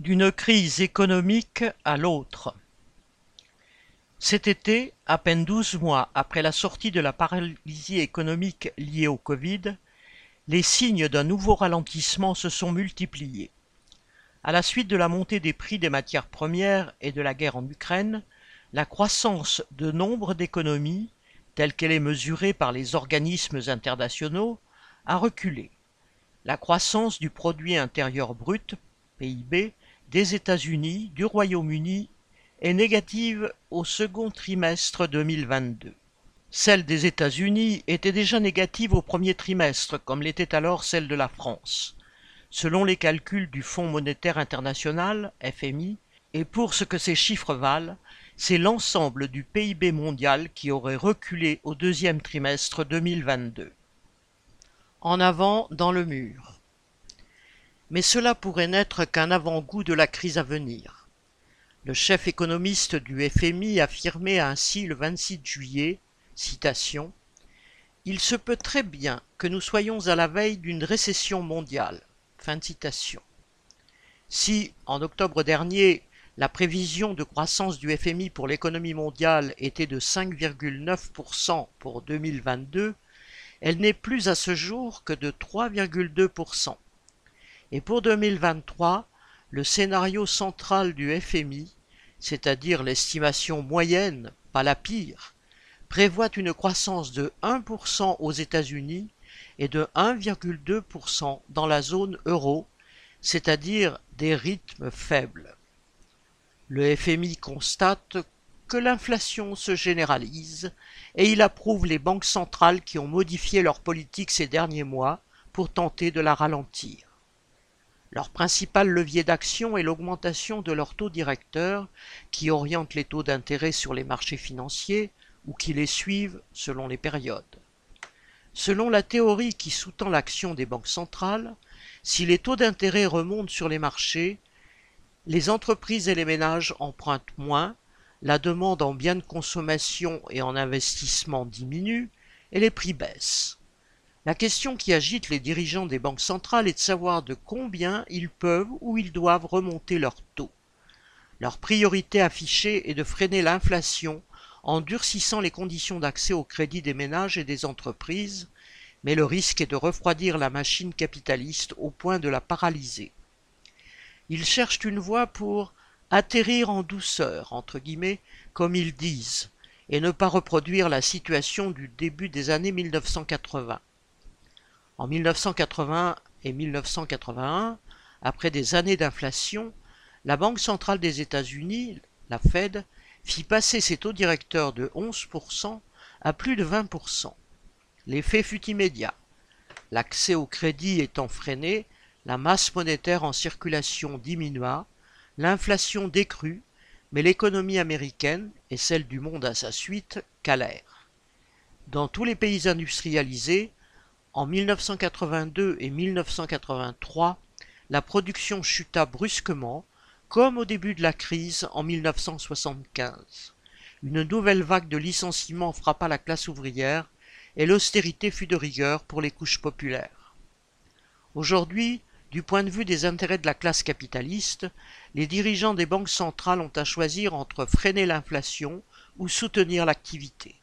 D'une crise économique à l'autre. Cet été, à peine douze mois après la sortie de la paralysie économique liée au Covid, les signes d'un nouveau ralentissement se sont multipliés. À la suite de la montée des prix des matières premières et de la guerre en Ukraine, la croissance de nombre d'économies, telle qu'elle est mesurée par les organismes internationaux, a reculé. La croissance du produit intérieur brut, PIB, des États-Unis, du Royaume-Uni est négative au second trimestre 2022. Celle des États-Unis était déjà négative au premier trimestre, comme l'était alors celle de la France. Selon les calculs du Fonds monétaire international, FMI, et pour ce que ces chiffres valent, c'est l'ensemble du PIB mondial qui aurait reculé au deuxième trimestre 2022. En avant dans le mur mais cela pourrait n'être qu'un avant-goût de la crise à venir. Le chef économiste du FMI affirmait ainsi le 26 juillet, Il se peut très bien que nous soyons à la veille d'une récession mondiale. Si, en octobre dernier, la prévision de croissance du FMI pour l'économie mondiale était de 5,9% pour 2022, elle n'est plus à ce jour que de 3,2%. Et pour 2023, le scénario central du FMI, c'est-à-dire l'estimation moyenne, pas la pire, prévoit une croissance de 1% aux États-Unis et de 1,2% dans la zone euro, c'est-à-dire des rythmes faibles. Le FMI constate que l'inflation se généralise et il approuve les banques centrales qui ont modifié leur politique ces derniers mois pour tenter de la ralentir. Leur principal levier d'action est l'augmentation de leur taux directeur qui oriente les taux d'intérêt sur les marchés financiers ou qui les suivent selon les périodes. Selon la théorie qui sous-tend l'action des banques centrales, si les taux d'intérêt remontent sur les marchés, les entreprises et les ménages empruntent moins, la demande en biens de consommation et en investissement diminue et les prix baissent. La question qui agite les dirigeants des banques centrales est de savoir de combien ils peuvent ou ils doivent remonter leurs taux. Leur priorité affichée est de freiner l'inflation en durcissant les conditions d'accès au crédit des ménages et des entreprises, mais le risque est de refroidir la machine capitaliste au point de la paralyser. Ils cherchent une voie pour atterrir en douceur, entre guillemets, comme ils disent, et ne pas reproduire la situation du début des années 1980. En 1980 et 1981, après des années d'inflation, la Banque centrale des États-Unis, la Fed, fit passer ses taux directeurs de 11% à plus de 20%. L'effet fut immédiat. L'accès au crédit étant freiné, la masse monétaire en circulation diminua, l'inflation décrut, mais l'économie américaine et celle du monde à sa suite calèrent. Dans tous les pays industrialisés, en 1982 et 1983, la production chuta brusquement, comme au début de la crise en 1975. Une nouvelle vague de licenciements frappa la classe ouvrière et l'austérité fut de rigueur pour les couches populaires. Aujourd'hui, du point de vue des intérêts de la classe capitaliste, les dirigeants des banques centrales ont à choisir entre freiner l'inflation ou soutenir l'activité.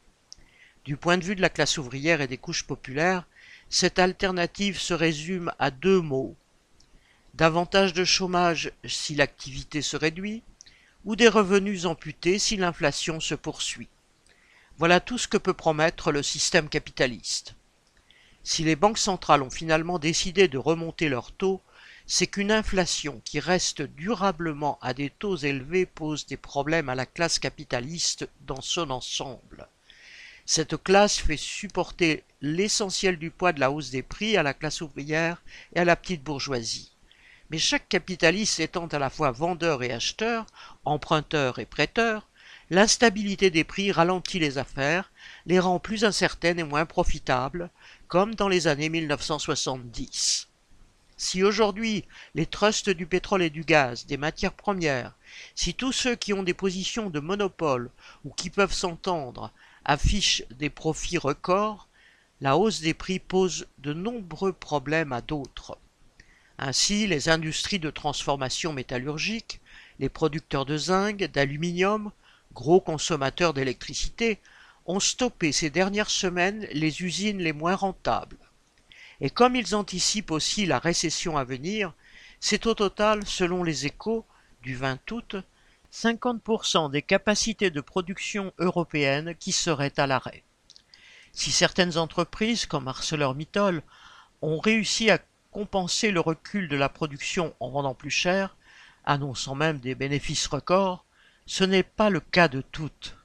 Du point de vue de la classe ouvrière et des couches populaires, cette alternative se résume à deux mots. Davantage de chômage si l'activité se réduit, ou des revenus amputés si l'inflation se poursuit. Voilà tout ce que peut promettre le système capitaliste. Si les banques centrales ont finalement décidé de remonter leurs taux, c'est qu'une inflation qui reste durablement à des taux élevés pose des problèmes à la classe capitaliste dans son ensemble. Cette classe fait supporter l'essentiel du poids de la hausse des prix à la classe ouvrière et à la petite bourgeoisie. Mais chaque capitaliste étant à la fois vendeur et acheteur, emprunteur et prêteur, l'instabilité des prix ralentit les affaires, les rend plus incertaines et moins profitables, comme dans les années 1970. Si aujourd'hui les trusts du pétrole et du gaz, des matières premières, si tous ceux qui ont des positions de monopole ou qui peuvent s'entendre affiche des profits records, la hausse des prix pose de nombreux problèmes à d'autres. Ainsi, les industries de transformation métallurgique, les producteurs de zinc, d'aluminium, gros consommateurs d'électricité, ont stoppé ces dernières semaines les usines les moins rentables. Et comme ils anticipent aussi la récession à venir, c'est au total, selon les échos du 20 août, 50% des capacités de production européennes qui seraient à l'arrêt. Si certaines entreprises, comme ArcelorMittal, ont réussi à compenser le recul de la production en vendant plus cher, annonçant même des bénéfices records, ce n'est pas le cas de toutes.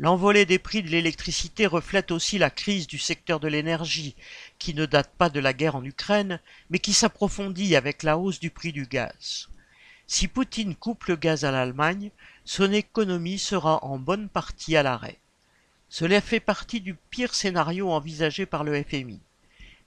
L'envolée des prix de l'électricité reflète aussi la crise du secteur de l'énergie, qui ne date pas de la guerre en Ukraine, mais qui s'approfondit avec la hausse du prix du gaz. Si Poutine coupe le gaz à l'Allemagne, son économie sera en bonne partie à l'arrêt. Cela fait partie du pire scénario envisagé par le FMI.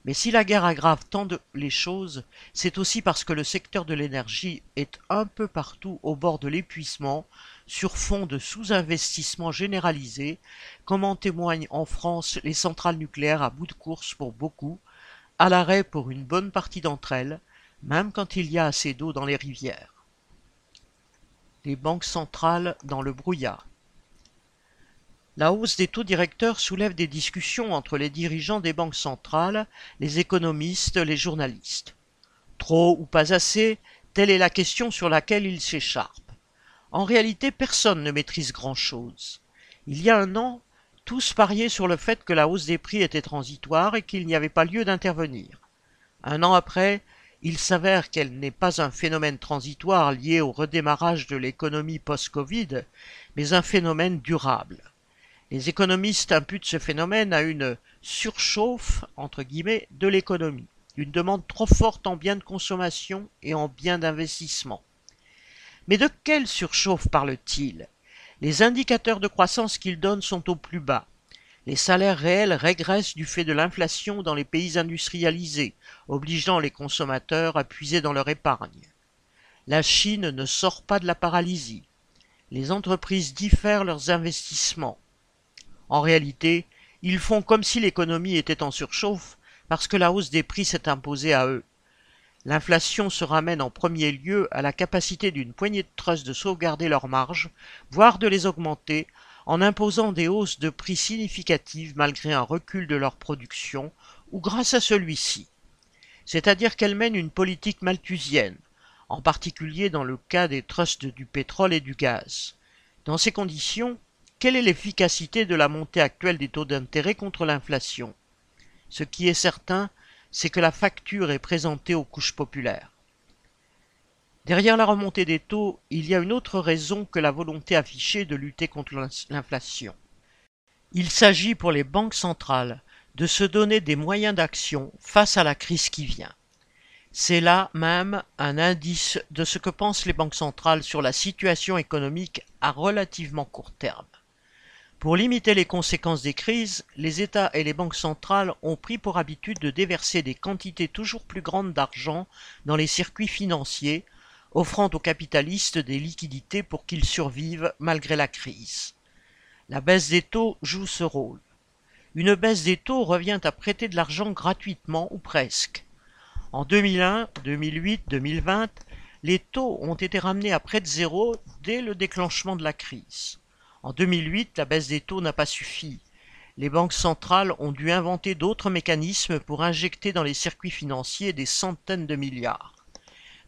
Mais si la guerre aggrave tant de les choses, c'est aussi parce que le secteur de l'énergie est un peu partout au bord de l'épuisement, sur fond de sous-investissement généralisé, comme en témoignent en France les centrales nucléaires à bout de course pour beaucoup, à l'arrêt pour une bonne partie d'entre elles, même quand il y a assez d'eau dans les rivières. Les banques centrales dans le brouillard. La hausse des taux directeurs soulève des discussions entre les dirigeants des banques centrales, les économistes, les journalistes. Trop ou pas assez, telle est la question sur laquelle ils s'écharpent. En réalité, personne ne maîtrise grand-chose. Il y a un an, tous pariaient sur le fait que la hausse des prix était transitoire et qu'il n'y avait pas lieu d'intervenir. Un an après, il s'avère qu'elle n'est pas un phénomène transitoire lié au redémarrage de l'économie post-Covid, mais un phénomène durable. Les économistes imputent ce phénomène à une surchauffe entre guillemets de l'économie, une demande trop forte en biens de consommation et en biens d'investissement. Mais de quelle surchauffe parle-t-il? Les indicateurs de croissance qu'il donne sont au plus bas. Les salaires réels régressent du fait de l'inflation dans les pays industrialisés, obligeant les consommateurs à puiser dans leur épargne. La Chine ne sort pas de la paralysie. Les entreprises diffèrent leurs investissements. En réalité, ils font comme si l'économie était en surchauffe parce que la hausse des prix s'est imposée à eux. L'inflation se ramène en premier lieu à la capacité d'une poignée de trusts de sauvegarder leurs marges, voire de les augmenter, en imposant des hausses de prix significatives malgré un recul de leur production, ou grâce à celui-ci. C'est-à-dire qu'elles mènent une politique malthusienne, en particulier dans le cas des trusts du pétrole et du gaz. Dans ces conditions, quelle est l'efficacité de la montée actuelle des taux d'intérêt contre l'inflation? Ce qui est certain, c'est que la facture est présentée aux couches populaires. Derrière la remontée des taux, il y a une autre raison que la volonté affichée de lutter contre l'inflation. Il s'agit pour les banques centrales de se donner des moyens d'action face à la crise qui vient. C'est là même un indice de ce que pensent les banques centrales sur la situation économique à relativement court terme. Pour limiter les conséquences des crises, les États et les banques centrales ont pris pour habitude de déverser des quantités toujours plus grandes d'argent dans les circuits financiers, offrant aux capitalistes des liquidités pour qu'ils survivent malgré la crise. La baisse des taux joue ce rôle. Une baisse des taux revient à prêter de l'argent gratuitement ou presque. En 2001, 2008, 2020, les taux ont été ramenés à près de zéro dès le déclenchement de la crise. En 2008, la baisse des taux n'a pas suffi. Les banques centrales ont dû inventer d'autres mécanismes pour injecter dans les circuits financiers des centaines de milliards.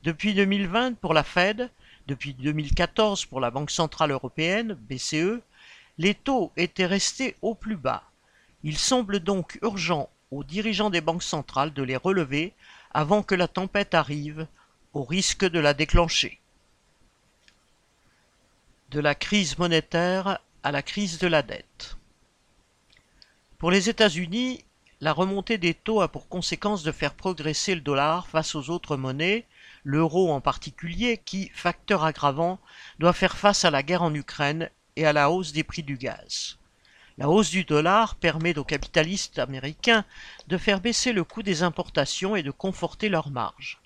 Depuis 2020 pour la Fed, depuis 2014 pour la Banque centrale européenne, BCE, les taux étaient restés au plus bas. Il semble donc urgent aux dirigeants des banques centrales de les relever avant que la tempête arrive, au risque de la déclencher de la crise monétaire à la crise de la dette. Pour les États-Unis, la remontée des taux a pour conséquence de faire progresser le dollar face aux autres monnaies, l'euro en particulier, qui, facteur aggravant, doit faire face à la guerre en Ukraine et à la hausse des prix du gaz. La hausse du dollar permet aux capitalistes américains de faire baisser le coût des importations et de conforter leurs marges.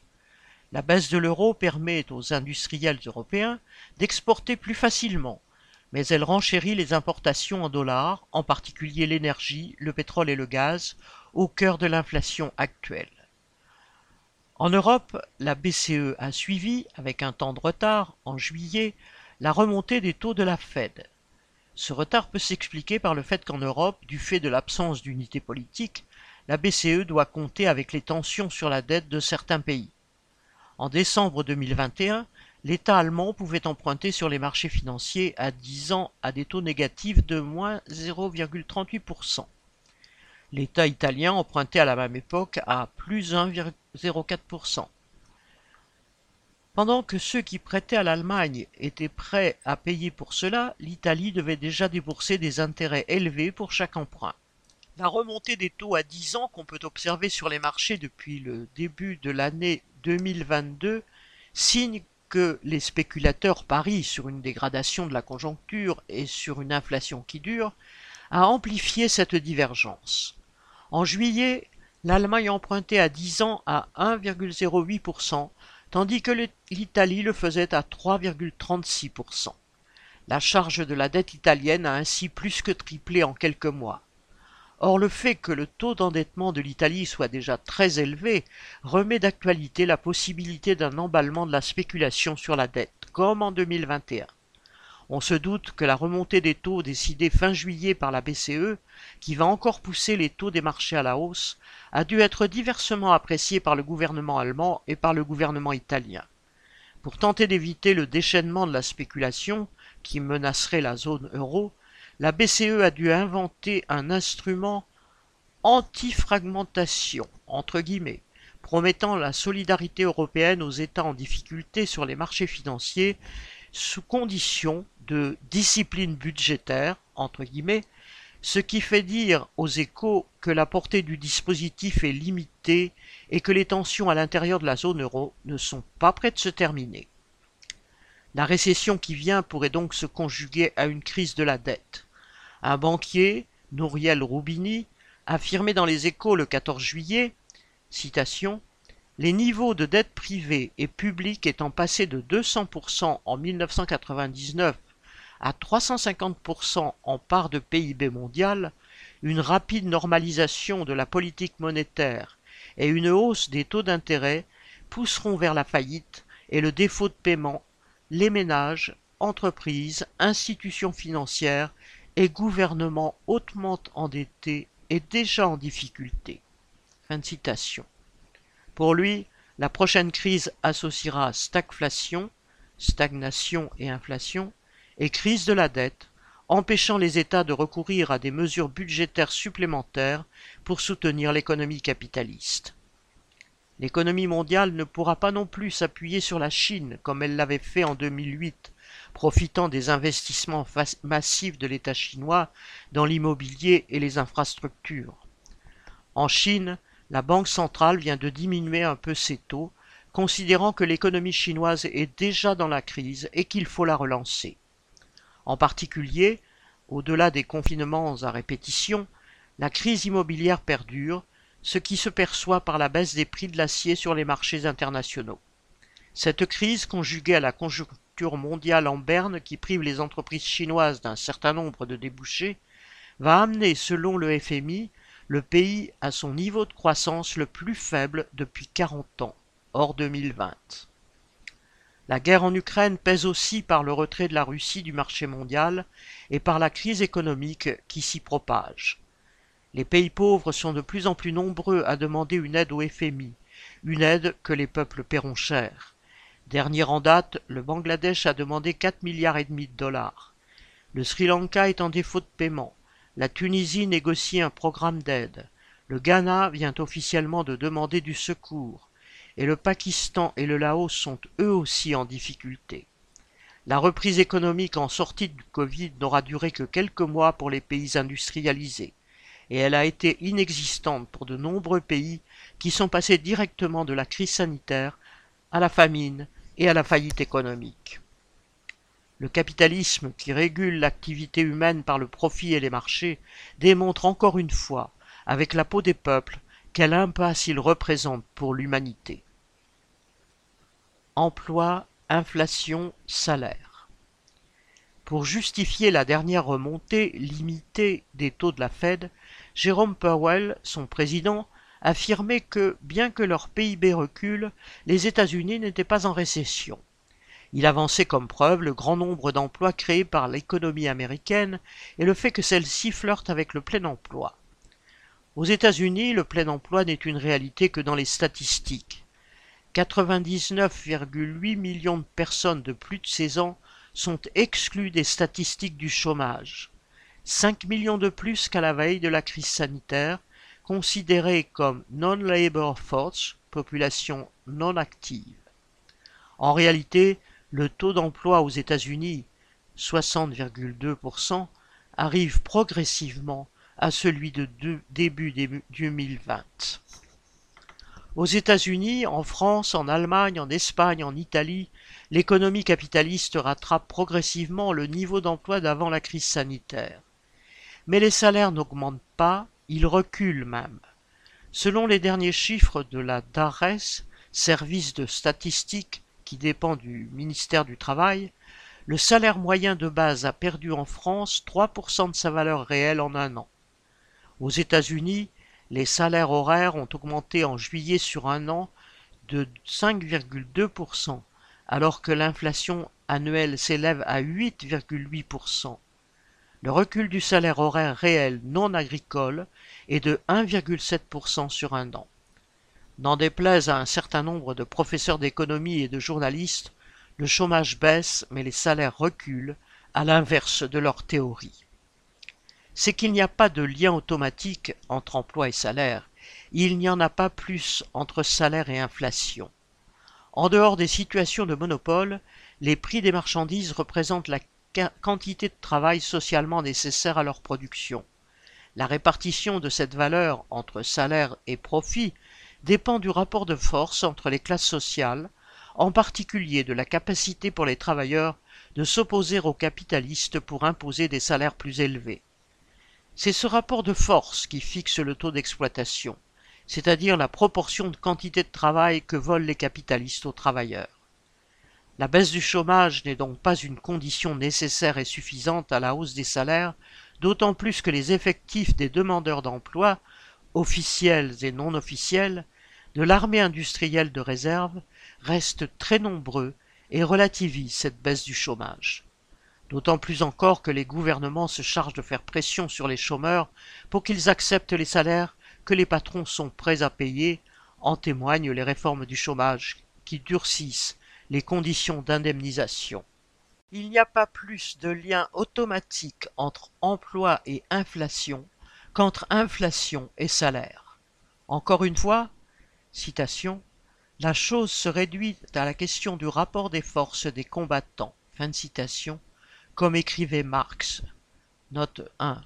La baisse de l'euro permet aux industriels européens d'exporter plus facilement, mais elle renchérit les importations en dollars, en particulier l'énergie, le pétrole et le gaz, au cœur de l'inflation actuelle. En Europe, la BCE a suivi, avec un temps de retard, en juillet, la remontée des taux de la Fed. Ce retard peut s'expliquer par le fait qu'en Europe, du fait de l'absence d'unité politique, la BCE doit compter avec les tensions sur la dette de certains pays. En décembre 2021, l'État allemand pouvait emprunter sur les marchés financiers à 10 ans à des taux négatifs de moins 0,38%. L'État italien empruntait à la même époque à plus 1,04%. Pendant que ceux qui prêtaient à l'Allemagne étaient prêts à payer pour cela, l'Italie devait déjà débourser des intérêts élevés pour chaque emprunt. La remontée des taux à 10 ans qu'on peut observer sur les marchés depuis le début de l'année 2022 signe que les spéculateurs parient sur une dégradation de la conjoncture et sur une inflation qui dure, a amplifié cette divergence. En juillet, l'Allemagne empruntait à 10 ans à 1,08%, tandis que l'Italie le faisait à 3,36%. La charge de la dette italienne a ainsi plus que triplé en quelques mois. Or le fait que le taux d'endettement de l'Italie soit déjà très élevé remet d'actualité la possibilité d'un emballement de la spéculation sur la dette, comme en 2021. On se doute que la remontée des taux décidée fin juillet par la BCE, qui va encore pousser les taux des marchés à la hausse, a dû être diversement appréciée par le gouvernement allemand et par le gouvernement italien. Pour tenter d'éviter le déchaînement de la spéculation, qui menacerait la zone euro, la BCE a dû inventer un instrument anti-fragmentation, entre guillemets, promettant la solidarité européenne aux États en difficulté sur les marchés financiers sous condition de discipline budgétaire, entre guillemets, ce qui fait dire aux échos que la portée du dispositif est limitée et que les tensions à l'intérieur de la zone euro ne sont pas près de se terminer. La récession qui vient pourrait donc se conjuguer à une crise de la dette. Un banquier, Nouriel Roubini, affirmait dans les échos le 14 juillet, citation, les niveaux de dette privée et publique étant passés de 200% en 1999 à 350% en part de PIB mondial, une rapide normalisation de la politique monétaire et une hausse des taux d'intérêt pousseront vers la faillite et le défaut de paiement les ménages, entreprises, institutions financières et gouvernement hautement endetté et déjà en difficulté. Fin. Pour lui, la prochaine crise associera stagflation, stagnation et inflation, et crise de la dette, empêchant les États de recourir à des mesures budgétaires supplémentaires pour soutenir l'économie capitaliste. L'économie mondiale ne pourra pas non plus s'appuyer sur la Chine comme elle l'avait fait en 2008 profitant des investissements massifs de l'État chinois dans l'immobilier et les infrastructures. En Chine, la Banque centrale vient de diminuer un peu ses taux, considérant que l'économie chinoise est déjà dans la crise et qu'il faut la relancer. En particulier, au-delà des confinements à répétition, la crise immobilière perdure, ce qui se perçoit par la baisse des prix de l'acier sur les marchés internationaux. Cette crise, conjuguée à la conjoncture mondiale en berne qui prive les entreprises chinoises d'un certain nombre de débouchés, va amener, selon le FMI, le pays à son niveau de croissance le plus faible depuis 40 ans, hors 2020. La guerre en Ukraine pèse aussi par le retrait de la Russie du marché mondial et par la crise économique qui s'y propage. Les pays pauvres sont de plus en plus nombreux à demander une aide au FMI, une aide que les peuples paieront cher. Dernier en date, le Bangladesh a demandé 4 milliards et demi de dollars. Le Sri Lanka est en défaut de paiement. La Tunisie négocie un programme d'aide. Le Ghana vient officiellement de demander du secours. Et le Pakistan et le Laos sont eux aussi en difficulté. La reprise économique en sortie du Covid n'aura duré que quelques mois pour les pays industrialisés, et elle a été inexistante pour de nombreux pays qui sont passés directement de la crise sanitaire à la famine et à la faillite économique. Le capitalisme qui régule l'activité humaine par le profit et les marchés démontre encore une fois, avec la peau des peuples, quelle impasse il représente pour l'humanité. Emploi, inflation, salaire. Pour justifier la dernière remontée limitée des taux de la Fed, Jérôme Powell, son président, affirmait que, bien que leur PIB recule, les États-Unis n'étaient pas en récession. Il avançait comme preuve le grand nombre d'emplois créés par l'économie américaine et le fait que celle-ci flirte avec le plein emploi. Aux États-Unis, le plein emploi n'est une réalité que dans les statistiques. 99,8 millions de personnes de plus de 16 ans sont exclues des statistiques du chômage. 5 millions de plus qu'à la veille de la crise sanitaire, considérées comme non-labor force, population non active. En réalité, le taux d'emploi aux États-Unis, 60,2%, arrive progressivement à celui de début 2020. Aux États-Unis, en France, en Allemagne, en Espagne, en Italie, l'économie capitaliste rattrape progressivement le niveau d'emploi d'avant la crise sanitaire. Mais les salaires n'augmentent pas, ils reculent même. Selon les derniers chiffres de la DARES, service de statistique qui dépend du ministère du Travail, le salaire moyen de base a perdu en France 3% de sa valeur réelle en un an. Aux États-Unis, les salaires horaires ont augmenté en juillet sur un an de 5,2%, alors que l'inflation annuelle s'élève à 8,8%. Le recul du salaire horaire réel non agricole est de 1,7% sur un an. N'en déplaise à un certain nombre de professeurs d'économie et de journalistes, le chômage baisse mais les salaires reculent, à l'inverse de leur théorie. C'est qu'il n'y a pas de lien automatique entre emploi et salaire, il n'y en a pas plus entre salaire et inflation. En dehors des situations de monopole, les prix des marchandises représentent la quantité de travail socialement nécessaire à leur production. La répartition de cette valeur entre salaire et profit dépend du rapport de force entre les classes sociales, en particulier de la capacité pour les travailleurs de s'opposer aux capitalistes pour imposer des salaires plus élevés. C'est ce rapport de force qui fixe le taux d'exploitation, c'est-à-dire la proportion de quantité de travail que volent les capitalistes aux travailleurs. La baisse du chômage n'est donc pas une condition nécessaire et suffisante à la hausse des salaires, d'autant plus que les effectifs des demandeurs d'emploi officiels et non officiels, de l'armée industrielle de réserve restent très nombreux et relativisent cette baisse du chômage. D'autant plus encore que les gouvernements se chargent de faire pression sur les chômeurs pour qu'ils acceptent les salaires que les patrons sont prêts à payer, en témoignent les réformes du chômage qui durcissent les conditions d'indemnisation. Il n'y a pas plus de lien automatique entre emploi et inflation qu'entre inflation et salaire. Encore une fois, citation, la chose se réduit à la question du rapport des forces des combattants. Fin de citation, comme écrivait Marx. Note 1.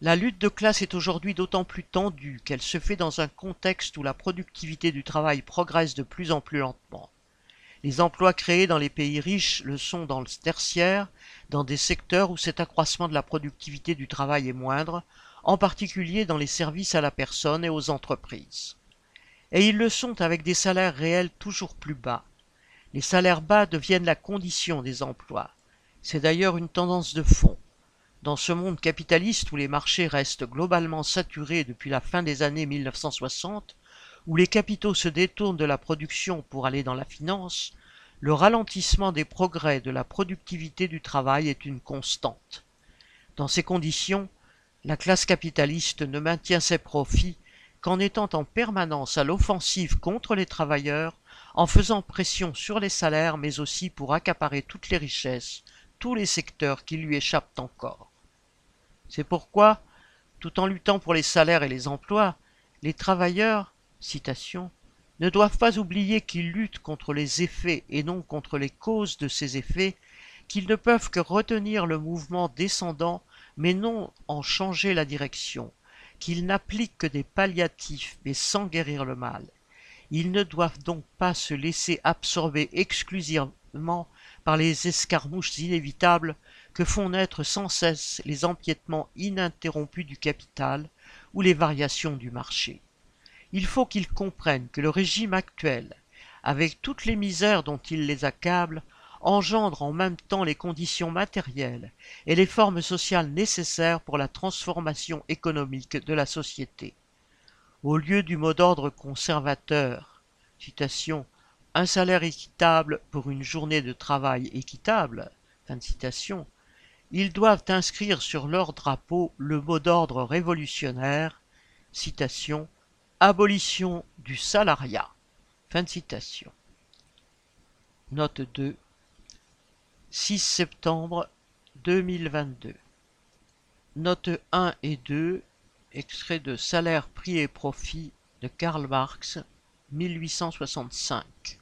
La lutte de classe est aujourd'hui d'autant plus tendue qu'elle se fait dans un contexte où la productivité du travail progresse de plus en plus lentement. Les emplois créés dans les pays riches le sont dans le tertiaire, dans des secteurs où cet accroissement de la productivité du travail est moindre, en particulier dans les services à la personne et aux entreprises. Et ils le sont avec des salaires réels toujours plus bas. Les salaires bas deviennent la condition des emplois. C'est d'ailleurs une tendance de fond. Dans ce monde capitaliste où les marchés restent globalement saturés depuis la fin des années 1960, où les capitaux se détournent de la production pour aller dans la finance, le ralentissement des progrès de la productivité du travail est une constante. Dans ces conditions, la classe capitaliste ne maintient ses profits qu'en étant en permanence à l'offensive contre les travailleurs, en faisant pression sur les salaires, mais aussi pour accaparer toutes les richesses, tous les secteurs qui lui échappent encore. C'est pourquoi, tout en luttant pour les salaires et les emplois, les travailleurs ne doivent pas oublier qu'ils luttent contre les effets et non contre les causes de ces effets, qu'ils ne peuvent que retenir le mouvement descendant, mais non en changer la direction, qu'ils n'appliquent que des palliatifs, mais sans guérir le mal. Ils ne doivent donc pas se laisser absorber exclusivement par les escarmouches inévitables que font naître sans cesse les empiètements ininterrompus du capital ou les variations du marché il faut qu'ils comprennent que le régime actuel, avec toutes les misères dont il les accable, engendre en même temps les conditions matérielles et les formes sociales nécessaires pour la transformation économique de la société. Au lieu du mot d'ordre conservateur, citation, un salaire équitable pour une journée de travail équitable, fin de citation, ils doivent inscrire sur leur drapeau le mot d'ordre révolutionnaire, citation, abolition du salariat, fin de citation. Note 2, 6 septembre 2022. Note 1 et 2, extrait de Salaire, prix et profit de Karl Marx, 1865.